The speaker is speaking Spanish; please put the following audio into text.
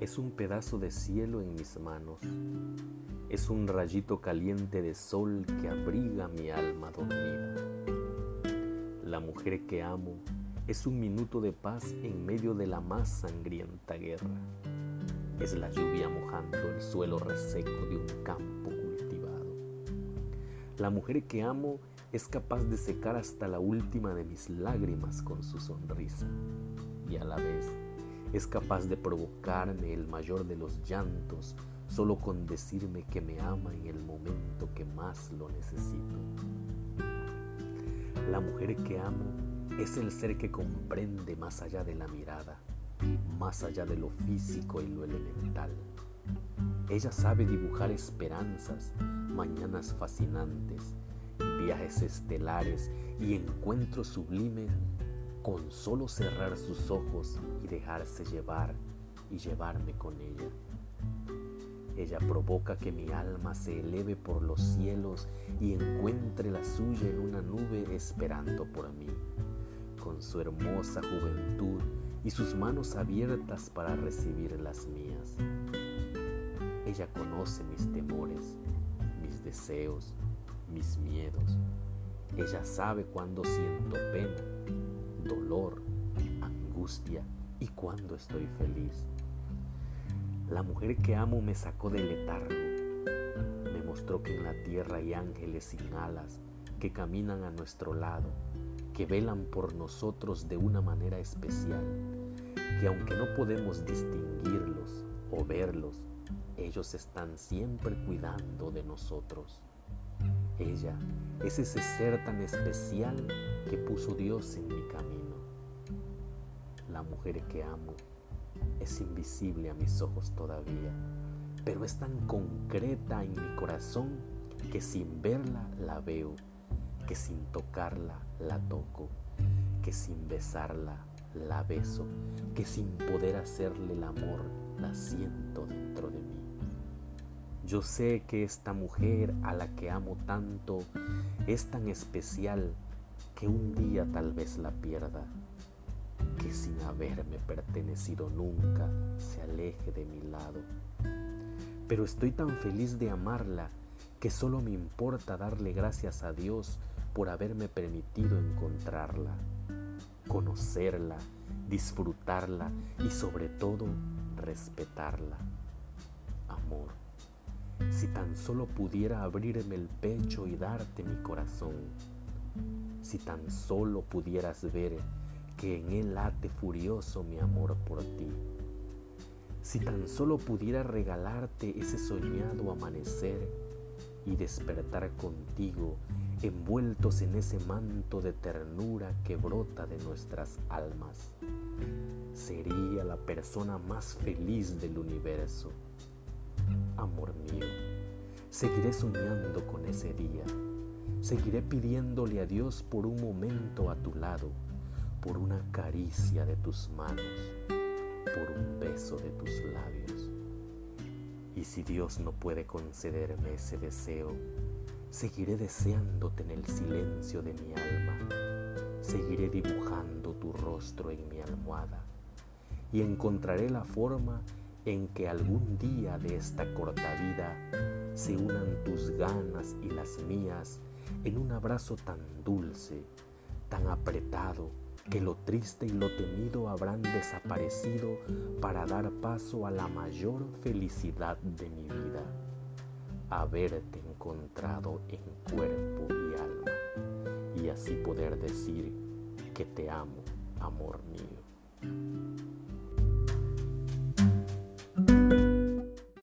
Es un pedazo de cielo en mis manos. Es un rayito caliente de sol que abriga mi alma dormida. La mujer que amo es un minuto de paz en medio de la más sangrienta guerra. Es la lluvia mojando el suelo reseco de un campo cultivado. La mujer que amo es capaz de secar hasta la última de mis lágrimas con su sonrisa y a la vez es capaz de provocarme el mayor de los llantos solo con decirme que me ama en el momento que más lo necesito. La mujer que amo es el ser que comprende más allá de la mirada, más allá de lo físico y lo elemental. Ella sabe dibujar esperanzas, mañanas fascinantes, viajes estelares y encuentros sublimes con solo cerrar sus ojos y dejarse llevar y llevarme con ella. Ella provoca que mi alma se eleve por los cielos y encuentre la suya en una nube esperando por mí, con su hermosa juventud y sus manos abiertas para recibir las mías. Ella conoce mis temores, mis deseos, mis miedos. Ella sabe cuando siento pena, dolor, angustia y cuando estoy feliz. La mujer que amo me sacó del letargo. Me mostró que en la tierra hay ángeles sin alas que caminan a nuestro lado, que velan por nosotros de una manera especial, que aunque no podemos distinguirlos o verlos, ellos están siempre cuidando de nosotros. Ella es ese ser tan especial que puso Dios en mi camino. La mujer que amo es invisible a mis ojos todavía, pero es tan concreta en mi corazón que sin verla la veo, que sin tocarla la toco, que sin besarla la beso, que sin poder hacerle el amor la siento dentro de mí. Yo sé que esta mujer a la que amo tanto es tan especial que un día tal vez la pierda que sin haberme pertenecido nunca se aleje de mi lado. Pero estoy tan feliz de amarla que solo me importa darle gracias a Dios por haberme permitido encontrarla, conocerla, disfrutarla y sobre todo respetarla. Amor, si tan solo pudiera abrirme el pecho y darte mi corazón, si tan solo pudieras ver que en él late furioso mi amor por ti. Si tan solo pudiera regalarte ese soñado amanecer y despertar contigo envueltos en ese manto de ternura que brota de nuestras almas, sería la persona más feliz del universo. Amor mío, seguiré soñando con ese día, seguiré pidiéndole a Dios por un momento a tu lado por una caricia de tus manos, por un beso de tus labios. Y si Dios no puede concederme ese deseo, seguiré deseándote en el silencio de mi alma, seguiré dibujando tu rostro en mi almohada y encontraré la forma en que algún día de esta corta vida se unan tus ganas y las mías en un abrazo tan dulce, tan apretado, que lo triste y lo temido habrán desaparecido para dar paso a la mayor felicidad de mi vida, haberte encontrado en cuerpo y alma, y así poder decir que te amo, amor mío.